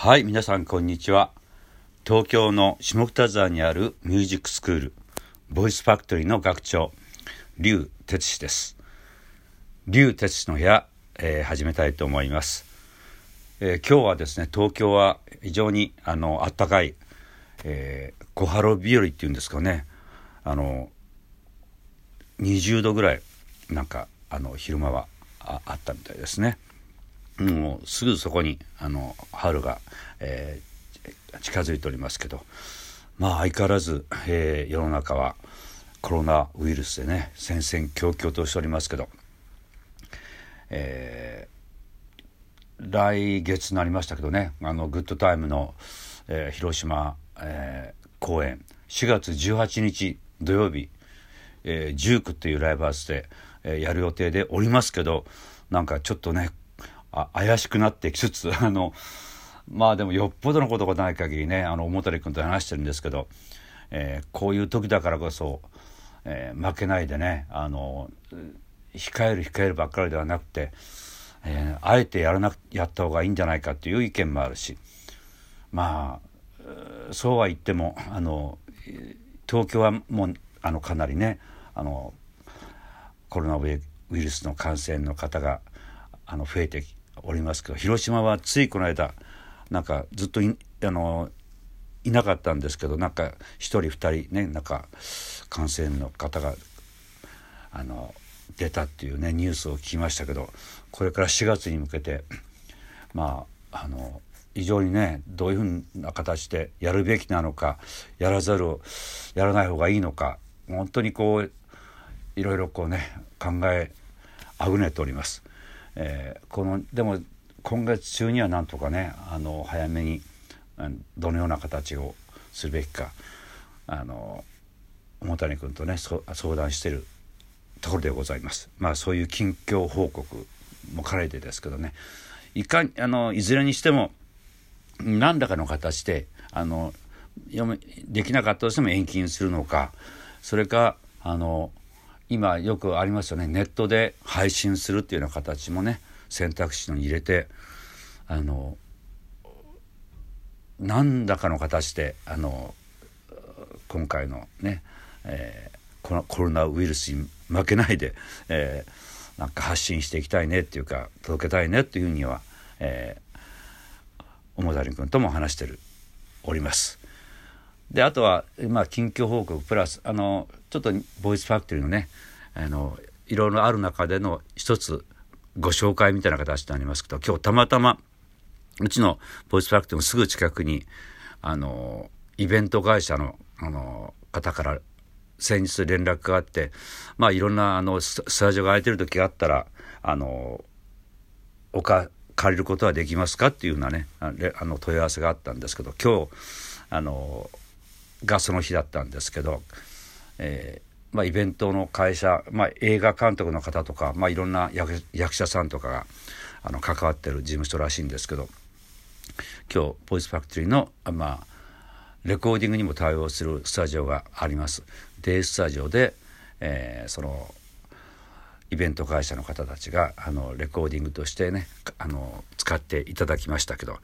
はい、皆さんこんにちは。東京の下北沢にあるミュージックスクール、ボイスファクトリーの学長、劉哲司です。劉哲司の部屋、えー始めたいと思います。えー今日はですね、東京は非常にあの暖かい、えー小春日和っていうんですかね、あの20度ぐらいなんかあの昼間はああったみたいですね。もうすぐそこにあの春が、えー近づいておりますけどまあ相変わらず、えー世の中はコロナウイルスでね戦々恐々としておりますけど、えー来月になりましたけどねあのグッドタイムの、えー広島、えー公演。4月18日土曜日えー、ジュークっていうライブハウスで、えーやる予定でおりますけどなんかちょっとねあ怪しくなってきつつ あのまあでもよっぽどのことがない限りねあの桃谷君と話してるんですけど、えーこういう時だからこそ、えー負けないでねあの控える控えるばっかりではなくて、えーあえてやらなやった方がいいんじゃないかっていう意見もあるしまあそうは言ってもあの東京はもうあのかなりねあのコロナウイルスの感染の方があの増えておりますけど広島はついこの間なんかずっといあのいなかったんですけどなんか一人二人ねなんか感染の方があの出たっていうねニュースを聞きましたけどこれから4月に向けてまああの非常にねどういうふうな形でやるべきなのかやらざるをやらない方がいいのか本当にこういろいろこうね考えあぐねております。えーこのでも今月中にはなんとかねあの早めにどのような形をするべきかあの桃谷君とね相談してるところでございます。まあそういう近況報告も兼ねてですけどねいかあのいずれにしても何らかの形であの読めできなかったとしても延期にするのかそれかあの今よくありますよねネットで配信するっていうような形もね選択肢に入れてあの何らかの形であの今回のね、えーこのコロナウイルスに負けないで、えーなんか発信していきたいねっていうか届けたいねっていうふうには、えー、桃谷君とも話してるおります。であとは、まあ、近況報告プラスあのちょっとボイスファクトリーのねあのいろいろある中での一つご紹介みたいな形になりますけど今日たまたまうちのボイスファクトリーのすぐ近くにあのイベント会社のあの方から先日連絡があってまあいろんなあのスタジオが空いてる時があったらあのおか借りることはできますかっていうようなねあの問い合わせがあったんですけど今日あのがその日だったんですけど、えーまあ、イベントの会社、まあ、映画監督の方とか、まあ、いろんな役者さんとかがあの関わってる事務所らしいんですけど今日ボイスファクトリーの、まあ、レコーディングにも対応するスタジオがあります。デイスタジオで、えーそのイベント会社の方たちがあのレコーディングとしてねあの使っていただきましたけど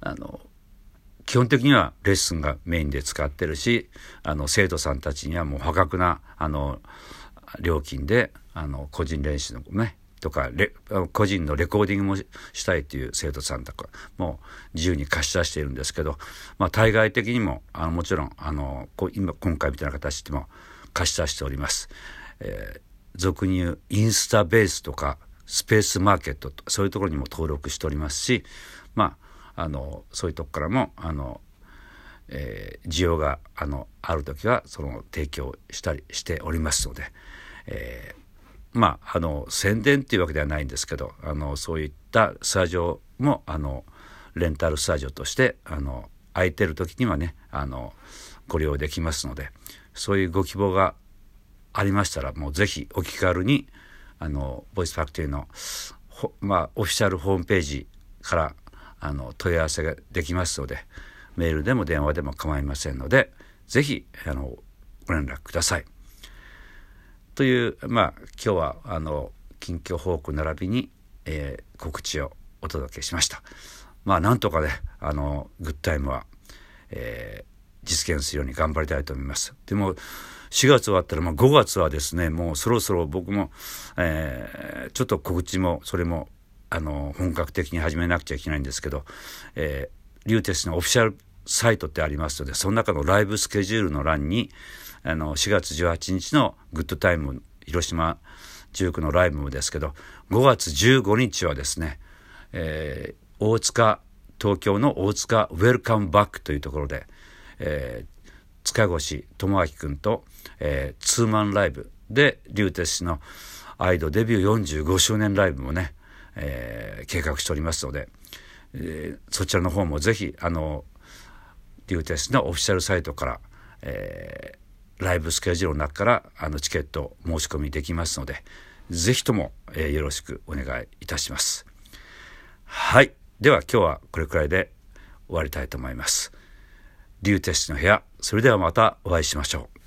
あの基本的にはレッスンがメインで使ってるしあの生徒さんたちにはもう破格なあの料金であの個人練習のねとかレ個人のレコーディングもしたいという生徒さんとかも自由に貸し出しているんですけど、まあ、対外的にもあのもちろんあのこう今今回みたいな形でも貸し出しております。えー俗に言うインスタベースとかスペースマーケットとそういうところにも登録しておりますしまああのそういうとこからもあの、えー需要があのある時はその提供したりしておりますので、えーまああの宣伝っていうわけではないんですけどあのそういったスタジオもあのレンタルスタジオとしてあの空いてる時にはねあのご利用できますのでそういうご希望がありましたらもうぜひお気軽にあのボイスファクトリーのまあオフィシャルホームページからあの問い合わせができますのでメールでも電話でも構いませんのでぜひあのご連絡ください。というまあ今日はあの近況報告並びに、えー告知をお届けしました。まあなんとかねあのグッタイムは、えー、実現するように頑張りたいと思います。でも4月終わったら、まあ、5月はですねもうそろそろ僕も、えー、ちょっと告知もそれもあの本格的に始めなくちゃいけないんですけど、えー、リューテスのオフィシャルサイトってありますのでその中のライブスケジュールの欄にあの4月18日のグッドタイム広島19のライブもですけど5月15日はですね、えー、大塚東京の大塚ウェルカムバックというところで、えー、塚越智明君と、えー、ツーマンライブで竜鉄氏のアイドデビュー45周年ライブもね、えー、計画しておりますので、えー、そちらの方もぜひあの竜鉄のオフィシャルサイトから、えー、ライブスケジュールの中からあのチケット申し込みできますのでぜひとも、えー、よろしくお願いいたします。はい。では今日はこれくらいで終わりたいと思います。竜鉄の部屋、それではまたお会いしましょう。